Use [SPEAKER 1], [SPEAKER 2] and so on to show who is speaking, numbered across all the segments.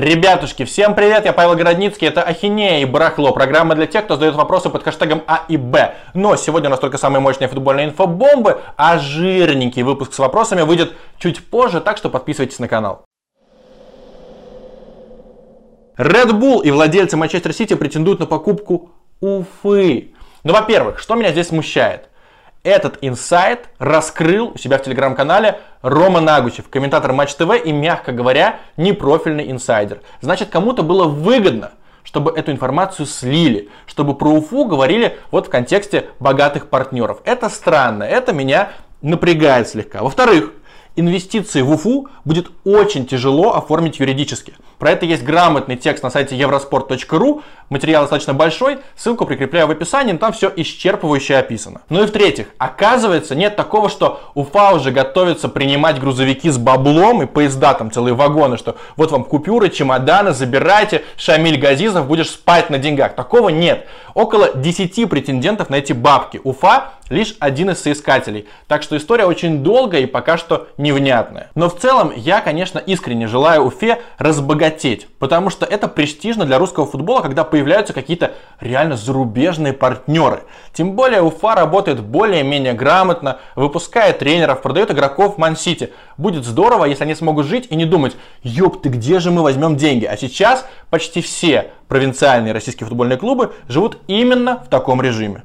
[SPEAKER 1] Ребятушки, всем привет, я Павел Городницкий, это Ахинея и Барахло, программа для тех, кто задает вопросы под хэштегом А и Б. Но сегодня у нас только самые мощные футбольные инфобомбы, а жирненький выпуск с вопросами выйдет чуть позже, так что подписывайтесь на канал. Red Bull и владельцы Манчестер Сити претендуют на покупку Уфы. Ну, во-первых, что меня здесь смущает? Этот инсайт раскрыл у себя в телеграм-канале Рома Нагучев, комментатор Матч ТВ и, мягко говоря, непрофильный инсайдер. Значит, кому-то было выгодно, чтобы эту информацию слили, чтобы про Уфу говорили вот в контексте богатых партнеров. Это странно, это меня напрягает слегка. Во-вторых, инвестиции в Уфу будет очень тяжело оформить юридически. Про это есть грамотный текст на сайте eurosport.ru. Материал достаточно большой, ссылку прикрепляю в описании, но там все исчерпывающе описано. Ну и в-третьих, оказывается, нет такого, что Уфа уже готовится принимать грузовики с баблом и поезда, там целые вагоны, что вот вам купюры, чемоданы, забирайте, Шамиль Газизов, будешь спать на деньгах. Такого нет. Около 10 претендентов на эти бабки. Уфа лишь один из соискателей. Так что история очень долгая и пока что невнятная. Но в целом я, конечно, искренне желаю Уфе разбогатеть, потому что это престижно для русского футбола, когда появляются какие-то реально зарубежные партнеры. Тем более Уфа работает более-менее грамотно, выпускает тренеров, продает игроков в Ман-Сити. Будет здорово, если они смогут жить и не думать, ёб ты, где же мы возьмем деньги? А сейчас почти все провинциальные российские футбольные клубы живут именно в таком режиме.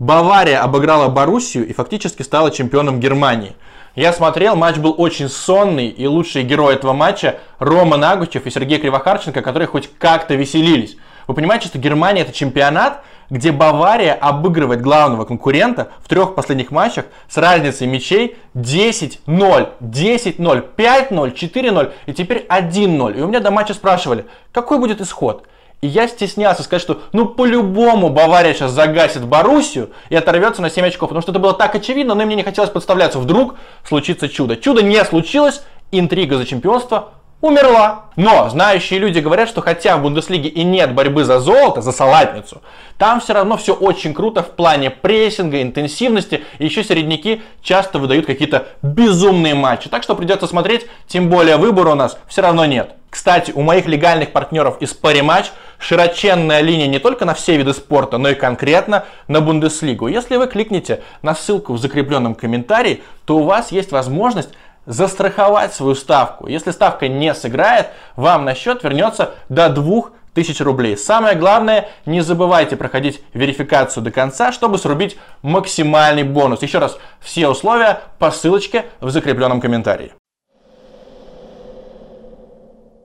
[SPEAKER 1] Бавария обыграла Боруссию и фактически стала чемпионом Германии. Я смотрел, матч был очень сонный, и лучшие герои этого матча Рома Нагучев и Сергей Кривохарченко, которые хоть как-то веселились. Вы понимаете, что Германия это чемпионат, где Бавария обыгрывает главного конкурента в трех последних матчах с разницей мячей 10-0, 10-0, 5-0, 4-0 и теперь 1-0. И у меня до матча спрашивали, какой будет исход? И я стеснялся сказать, что ну по-любому Бавария сейчас загасит Боруссию и оторвется на 7 очков, потому что это было так очевидно, но и мне не хотелось подставляться. Вдруг случится чудо. Чудо не случилось, интрига за чемпионство умерла. Но знающие люди говорят, что хотя в Бундеслиге и нет борьбы за золото, за салатницу, там все равно все очень круто в плане прессинга, интенсивности. И еще середняки часто выдают какие-то безумные матчи. Так что придется смотреть, тем более выбора у нас все равно нет. Кстати, у моих легальных партнеров из Parimatch широченная линия не только на все виды спорта, но и конкретно на Бундеслигу. Если вы кликнете на ссылку в закрепленном комментарии, то у вас есть возможность застраховать свою ставку. Если ставка не сыграет, вам на счет вернется до 2000 рублей. Самое главное, не забывайте проходить верификацию до конца, чтобы срубить максимальный бонус. Еще раз, все условия по ссылочке в закрепленном комментарии.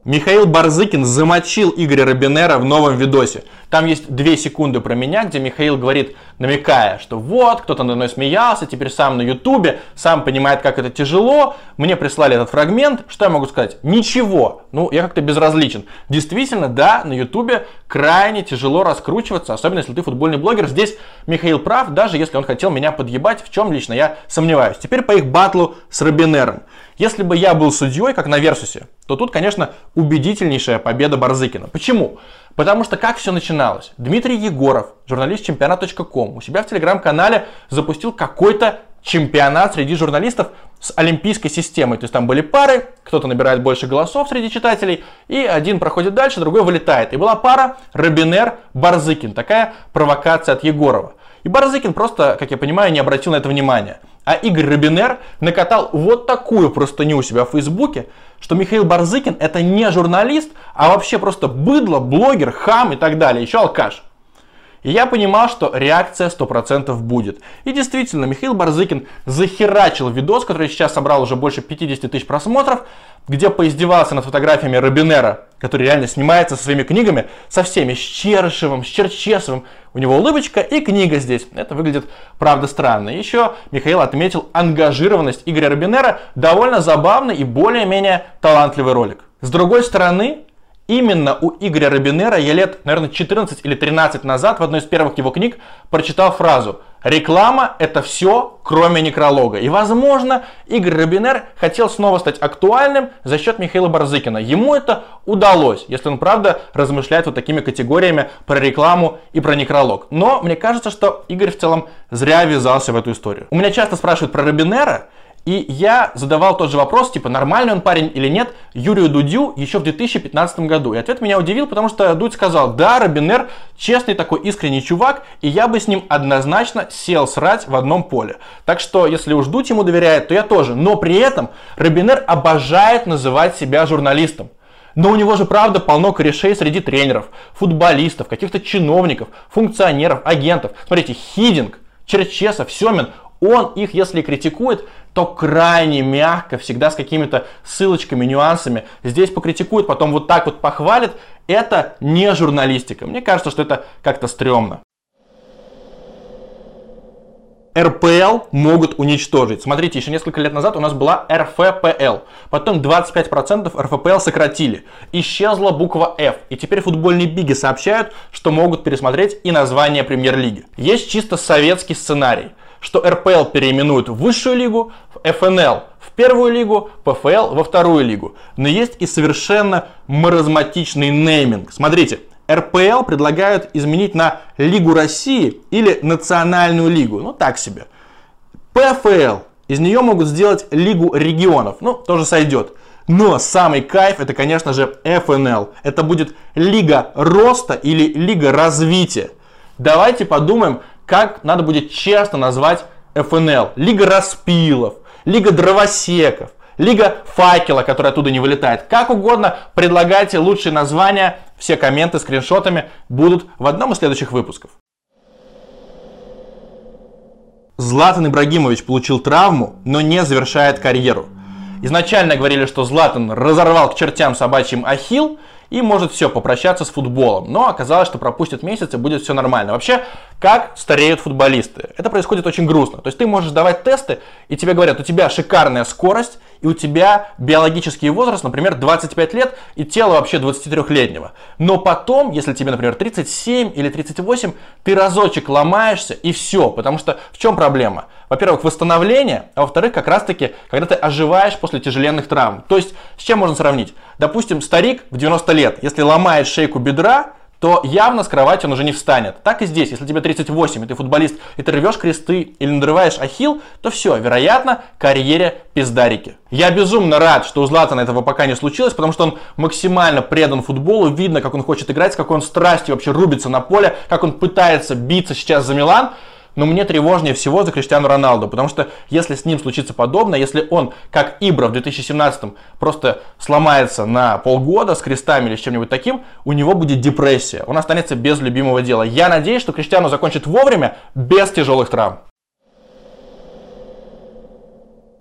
[SPEAKER 1] Михаил Барзыкин замочил Игоря Робинера в новом видосе. Там есть две секунды про меня, где Михаил говорит, намекая, что вот, кто-то надо мной смеялся, теперь сам на ютубе, сам понимает, как это тяжело. Мне прислали этот фрагмент. Что я могу сказать? Ничего. Ну, я как-то безразличен. Действительно, да, на ютубе крайне тяжело раскручиваться, особенно если ты футбольный блогер. Здесь Михаил прав, даже если он хотел меня подъебать, в чем лично я сомневаюсь. Теперь по их батлу с Робинером. Если бы я был судьей, как на Версусе, то тут, конечно, убедительнейшая победа Барзыкина. Почему? Потому что как все начиналось? Дмитрий Егоров, журналист чемпионат.ком, у себя в телеграм-канале запустил какой-то чемпионат среди журналистов с олимпийской системой. То есть там были пары, кто-то набирает больше голосов среди читателей, и один проходит дальше, другой вылетает. И была пара Робинер-Барзыкин. Такая провокация от Егорова. И Барзыкин просто, как я понимаю, не обратил на это внимания. А Игорь Робинер накатал вот такую простыню у себя в Фейсбуке, что Михаил Барзыкин это не журналист, а вообще просто быдло, блогер, хам и так далее, еще алкаш. И я понимал, что реакция 100% будет. И действительно, Михаил Барзыкин захерачил видос, который сейчас собрал уже больше 50 тысяч просмотров, где поиздевался над фотографиями Робинера, который реально снимается со своими книгами, со всеми, с Чершевым, с Черчесовым. У него улыбочка и книга здесь. Это выглядит, правда, странно. Еще Михаил отметил ангажированность Игоря Робинера, довольно забавный и более-менее талантливый ролик. С другой стороны, Именно у Игоря Робинера я лет, наверное, 14 или 13 назад в одной из первых его книг прочитал фразу «Реклама – это все, кроме некролога». И, возможно, Игорь Робинер хотел снова стать актуальным за счет Михаила Барзыкина. Ему это удалось, если он, правда, размышляет вот такими категориями про рекламу и про некролог. Но мне кажется, что Игорь в целом зря ввязался в эту историю. У меня часто спрашивают про Робинера, И я задавал тот же вопрос, типа, нормальный он парень или нет, Юрию Дудю еще в 2015 году. И ответ меня удивил, потому что Дудь сказал, да, Робинер честный такой искренний чувак, и я бы с ним однозначно сел срать в одном поле. Так что, если уж Дудь ему доверяет, то я тоже. Но при этом Робинер обожает называть себя журналистом. Но у него же, правда, полно корешей среди тренеров, футболистов, каких-то чиновников, функционеров, агентов. Смотрите, Хидинг, Черчесов, Семин, он их, если критикует, то крайне мягко, всегда с какими-то ссылочками, нюансами. Здесь покритикует, потом вот так вот похвалит. Это не журналистика. Мне кажется, что это как-то стрёмно. РПЛ могут уничтожить. Смотрите, еще несколько лет назад у нас была РФПЛ. Потом 25% РФПЛ сократили. Исчезла буква F. И теперь футбольные биги сообщают, что могут пересмотреть и название премьер-лиги. Есть чисто советский сценарий, что РПЛ переименуют в высшую лигу, в ФНЛ в первую лигу, ПФЛ во вторую лигу. Но есть и совершенно маразматичный нейминг. Смотрите, РПЛ предлагают изменить на Лигу России или Национальную лигу. Ну, так себе. ПФЛ. Из нее могут сделать Лигу регионов. Ну, тоже сойдет. Но самый кайф это, конечно же, ФНЛ. Это будет Лига роста или Лига развития. Давайте подумаем, как надо будет честно назвать ФНЛ. Лига распилов, Лига дровосеков, Лига факела, которая оттуда не вылетает. Как угодно предлагайте лучшие названия. Все комменты, скриншотами будут в одном из следующих выпусков. Златан Ибрагимович получил травму, но не завершает карьеру. Изначально говорили, что Златан разорвал к чертям собачьим ахилл, и может все, попрощаться с футболом. Но оказалось, что пропустит месяц и будет все нормально. Вообще, как стареют футболисты? Это происходит очень грустно. То есть ты можешь давать тесты, и тебе говорят, у тебя шикарная скорость, и у тебя биологический возраст, например, 25 лет, и тело вообще 23-летнего. Но потом, если тебе, например, 37 или 38, ты разочек ломаешься, и все. Потому что в чем проблема? Во-первых, восстановление, а во-вторых, как раз-таки, когда ты оживаешь после тяжеленных травм. То есть, с чем можно сравнить? Допустим, старик в 90 лет, если ломает шейку бедра, то явно с кровати он уже не встанет. Так и здесь, если тебе 38, и ты футболист, и ты рвешь кресты или надрываешь ахилл, то все, вероятно, карьере пиздарики. Я безумно рад, что у Златана этого пока не случилось, потому что он максимально предан футболу, видно, как он хочет играть, с какой он страстью вообще рубится на поле, как он пытается биться сейчас за Милан. Но мне тревожнее всего за Криштиану Роналду, потому что если с ним случится подобное, если он, как Ибра в 2017 просто сломается на полгода с крестами или с чем-нибудь таким, у него будет депрессия, он останется без любимого дела. Я надеюсь, что Криштиану закончит вовремя, без тяжелых травм.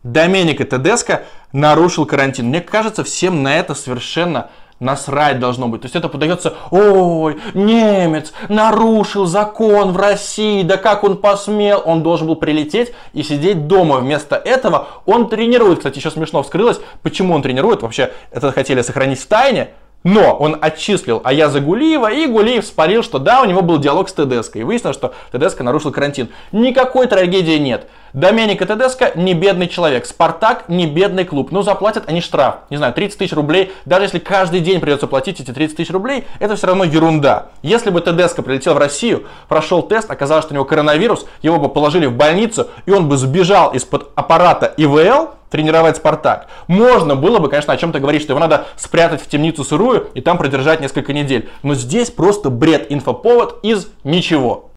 [SPEAKER 1] Доменико Тедеско нарушил карантин. Мне кажется, всем на это совершенно насрать должно быть. То есть это подается, ой, немец нарушил закон в России, да как он посмел, он должен был прилететь и сидеть дома. Вместо этого он тренирует. Кстати, еще смешно вскрылось, почему он тренирует. Вообще, это хотели сохранить в тайне, но он отчислил Аяза Гулиева, и Гулиев спалил, что да, у него был диалог с ТДСК. И выяснилось, что ТДСК нарушил карантин. Никакой трагедии нет. Доменико Тедеско не бедный человек. Спартак не бедный клуб. Но заплатят они штраф. Не знаю, 30 тысяч рублей. Даже если каждый день придется платить эти 30 тысяч рублей, это все равно ерунда. Если бы Тедеско прилетел в Россию, прошел тест, оказалось, что у него коронавирус, его бы положили в больницу, и он бы сбежал из-под аппарата ИВЛ, тренировать Спартак. Можно было бы, конечно, о чем-то говорить, что его надо спрятать в темницу сырую и там продержать несколько недель. Но здесь просто бред, инфоповод из ничего.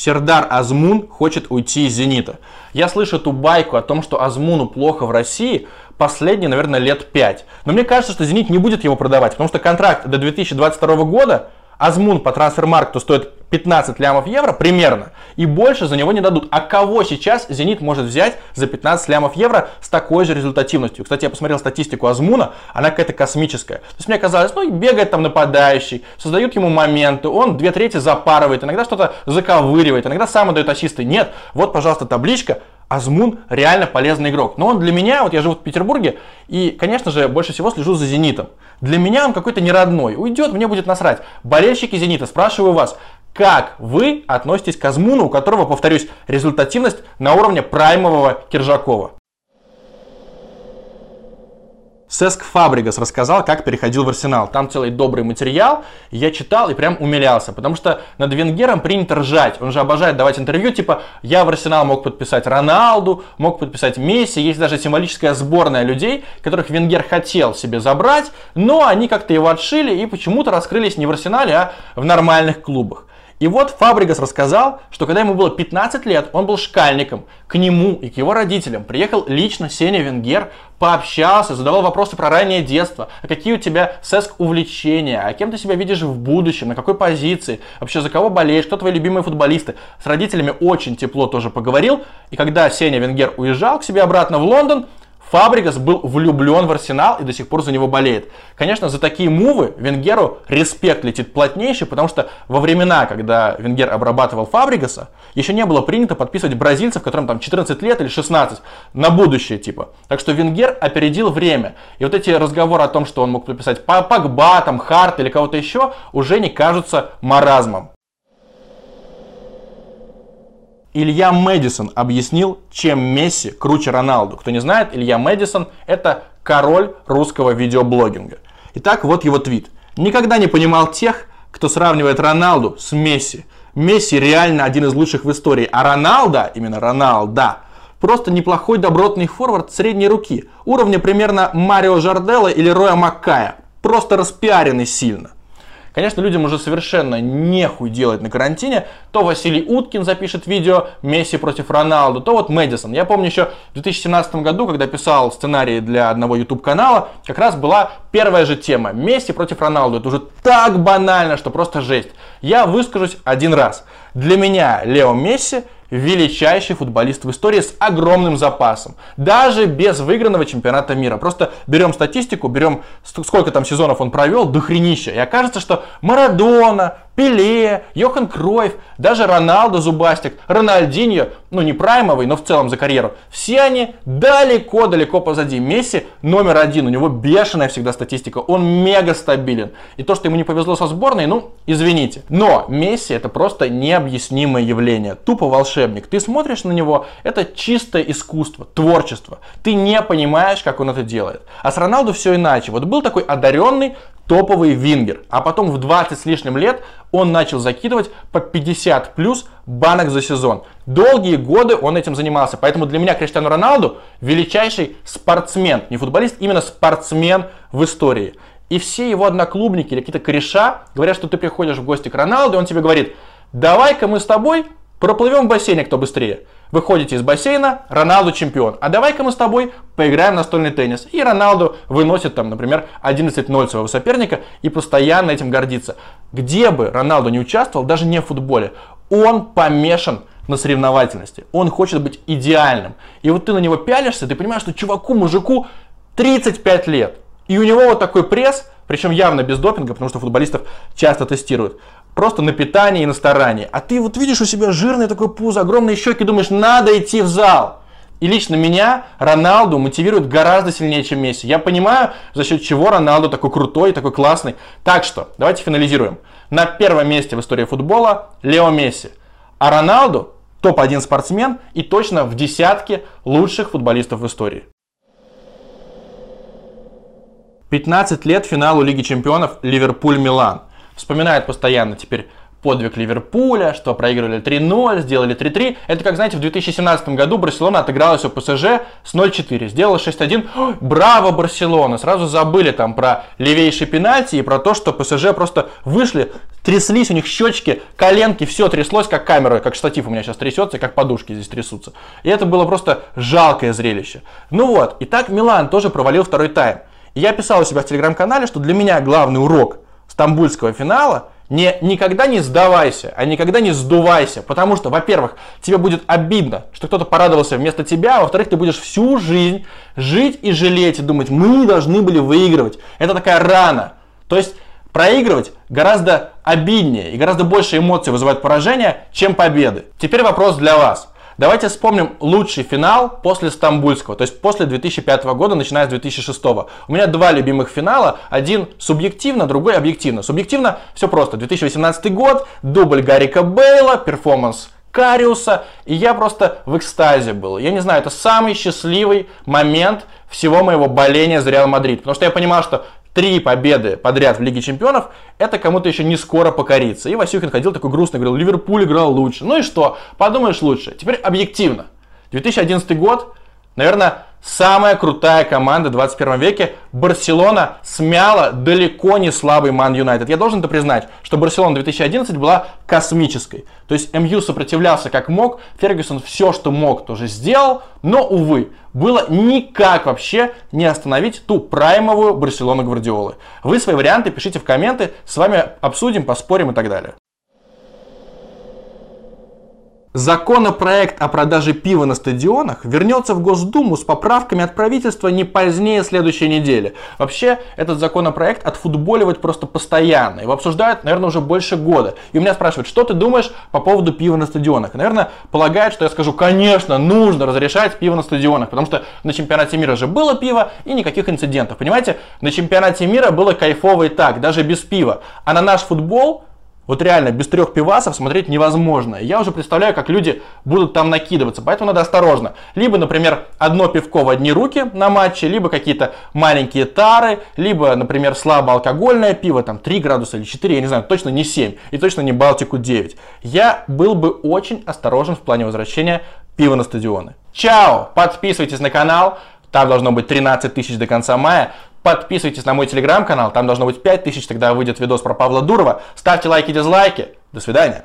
[SPEAKER 1] Сердар Азмун хочет уйти из «Зенита». Я слышу эту байку о том, что Азмуну плохо в России последние, наверное, лет пять. Но мне кажется, что «Зенит» не будет его продавать, потому что контракт до 2022 года Азмун по трансфермаркту стоит 15 лямов евро примерно, и больше за него не дадут. А кого сейчас Зенит может взять за 15 лямов евро с такой же результативностью? Кстати, я посмотрел статистику Азмуна, она какая-то космическая. То есть мне казалось, ну бегает там нападающий, создают ему моменты, он две трети запарывает, иногда что-то заковыривает, иногда сам отдает ассисты. Нет, вот, пожалуйста, табличка, Азмун реально полезный игрок. Но он для меня, вот я живу в Петербурге, и, конечно же, больше всего слежу за Зенитом. Для меня он какой-то не родной. Уйдет, мне будет насрать. Болельщики Зенита, спрашиваю вас, как вы относитесь к Азмуну, у которого, повторюсь, результативность на уровне праймового Киржакова? Сеск Фабригас рассказал, как переходил в Арсенал. Там целый добрый материал. Я читал и прям умилялся, потому что над Венгером принято ржать. Он же обожает давать интервью, типа, я в Арсенал мог подписать Роналду, мог подписать Месси. Есть даже символическая сборная людей, которых Венгер хотел себе забрать, но они как-то его отшили и почему-то раскрылись не в Арсенале, а в нормальных клубах. И вот Фабригас рассказал, что когда ему было 15 лет, он был шкальником. К нему и к его родителям приехал лично Сеня Венгер, пообщался, задавал вопросы про раннее детство, а какие у тебя сеск увлечения, а кем ты себя видишь в будущем, на какой позиции, вообще за кого болеешь, кто твои любимые футболисты. С родителями очень тепло тоже поговорил. И когда Сеня Венгер уезжал к себе обратно в Лондон, Фабригас был влюблен в Арсенал и до сих пор за него болеет. Конечно, за такие мувы Венгеру респект летит плотнейший, потому что во времена, когда Венгер обрабатывал Фабригаса, еще не было принято подписывать бразильцев, которым там 14 лет или 16, на будущее типа. Так что Венгер опередил время. И вот эти разговоры о том, что он мог подписать Пагба, там, Харт или кого-то еще, уже не кажутся маразмом. Илья Мэдисон объяснил, чем Месси круче Роналду. Кто не знает, Илья Мэдисон – это король русского видеоблогинга. Итак, вот его твит. Никогда не понимал тех, кто сравнивает Роналду с Месси. Месси реально один из лучших в истории, а Роналда, именно Роналда, просто неплохой добротный форвард средней руки. Уровня примерно Марио Жарделла или Роя Маккая. Просто распиаренный сильно. Конечно, людям уже совершенно нехуй делать на карантине. То Василий Уткин запишет видео Месси против Роналду, то вот Мэдисон. Я помню еще в 2017 году, когда писал сценарий для одного YouTube канала, как раз была первая же тема. Месси против Роналду. Это уже так банально, что просто жесть. Я выскажусь один раз. Для меня Лео Месси величайший футболист в истории с огромным запасом. Даже без выигранного чемпионата мира. Просто берем статистику, берем сколько там сезонов он провел, дохренища. И окажется, что Марадона, Пеле, Йохан Кройф, даже Роналдо Зубастик, Рональдиньо, ну не праймовый, но в целом за карьеру, все они далеко-далеко позади. Месси номер один, у него бешеная всегда статистика, он мега стабилен. И то, что ему не повезло со сборной, ну, извините. Но Месси это просто необъяснимое явление, тупо волшебник. Ты смотришь на него, это чистое искусство, творчество. Ты не понимаешь, как он это делает. А с Роналду все иначе. Вот был такой одаренный, топовый вингер. А потом в 20 с лишним лет он начал закидывать по 50 плюс банок за сезон. Долгие годы он этим занимался. Поэтому для меня Криштиану Роналду величайший спортсмен. Не футболист, именно спортсмен в истории. И все его одноклубники или какие-то кореша говорят, что ты приходишь в гости к Роналду, и он тебе говорит, давай-ка мы с тобой проплывем в бассейне, кто быстрее. Выходите из бассейна, Роналду чемпион. А давай-ка мы с тобой поиграем в настольный теннис. И Роналду выносит там, например, 11-0 своего соперника и постоянно этим гордится. Где бы Роналду не участвовал, даже не в футболе, он помешан на соревновательности. Он хочет быть идеальным. И вот ты на него пялишься, ты понимаешь, что чуваку, мужику 35 лет. И у него вот такой пресс, причем явно без допинга, потому что футболистов часто тестируют просто на питание и на старание. А ты вот видишь у себя жирный такой пузо, огромные щеки, думаешь, надо идти в зал. И лично меня Роналду мотивирует гораздо сильнее, чем Месси. Я понимаю, за счет чего Роналду такой крутой, такой классный. Так что, давайте финализируем. На первом месте в истории футбола Лео Месси. А Роналду топ-1 спортсмен и точно в десятке лучших футболистов в истории. 15 лет финалу Лиги Чемпионов Ливерпуль-Милан вспоминают постоянно теперь подвиг Ливерпуля, что проигрывали 3-0, сделали 3-3. Это, как знаете, в 2017 году Барселона отыгралась у ПСЖ с 0-4, сделала 6-1. Браво, Барселона! Сразу забыли там про левейший пенальти и про то, что ПСЖ просто вышли, тряслись, у них щечки, коленки, все тряслось, как камера, как штатив у меня сейчас трясется, как подушки здесь трясутся. И это было просто жалкое зрелище. Ну вот, и так Милан тоже провалил второй тайм. И я писал у себя в телеграм-канале, что для меня главный урок – стамбульского финала, не, никогда не сдавайся, а никогда не сдувайся. Потому что, во-первых, тебе будет обидно, что кто-то порадовался вместо тебя, а во-вторых, ты будешь всю жизнь жить и жалеть, и думать, мы должны были выигрывать. Это такая рана. То есть проигрывать гораздо обиднее и гораздо больше эмоций вызывает поражение, чем победы. Теперь вопрос для вас. Давайте вспомним лучший финал после Стамбульского, то есть после 2005 года, начиная с 2006. У меня два любимых финала, один субъективно, другой объективно. Субъективно все просто. 2018 год, дубль Гарика Бейла, перформанс Кариуса, и я просто в экстазе был. Я не знаю, это самый счастливый момент всего моего боления за Реал Мадрид, потому что я понимал, что три победы подряд в Лиге Чемпионов, это кому-то еще не скоро покориться. И Васюхин ходил такой грустный, говорил, Ливерпуль играл лучше. Ну и что? Подумаешь лучше. Теперь объективно. 2011 год, наверное, самая крутая команда в 21 веке. Барселона смяла далеко не слабый Ман Юнайтед. Я должен это признать, что Барселона 2011 была космической. То есть МЮ сопротивлялся как мог, Фергюсон все, что мог, тоже сделал, но, увы, было никак вообще не остановить ту праймовую Барселону Гвардиолы. Вы свои варианты пишите в комменты, с вами обсудим, поспорим и так далее. Законопроект о продаже пива на стадионах вернется в Госдуму с поправками от правительства не позднее следующей недели. Вообще, этот законопроект отфутболивают просто постоянно. Его обсуждают, наверное, уже больше года. И у меня спрашивают, что ты думаешь по поводу пива на стадионах? Наверное, полагают, что я скажу, конечно, нужно разрешать пиво на стадионах, потому что на чемпионате мира же было пиво и никаких инцидентов. Понимаете, на чемпионате мира было кайфово и так, даже без пива. А на наш футбол вот реально, без трех пивасов смотреть невозможно. Я уже представляю, как люди будут там накидываться, поэтому надо осторожно. Либо, например, одно пивко в одни руки на матче, либо какие-то маленькие тары, либо, например, слабоалкогольное пиво, там 3 градуса или 4, я не знаю, точно не 7 и точно не Балтику 9. Я был бы очень осторожен в плане возвращения пива на стадионы. Чао! Подписывайтесь на канал, там должно быть 13 тысяч до конца мая. Подписывайтесь на мой телеграм-канал, там должно быть 5000, тогда выйдет видос про Павла Дурова. Ставьте лайки, дизлайки. До свидания.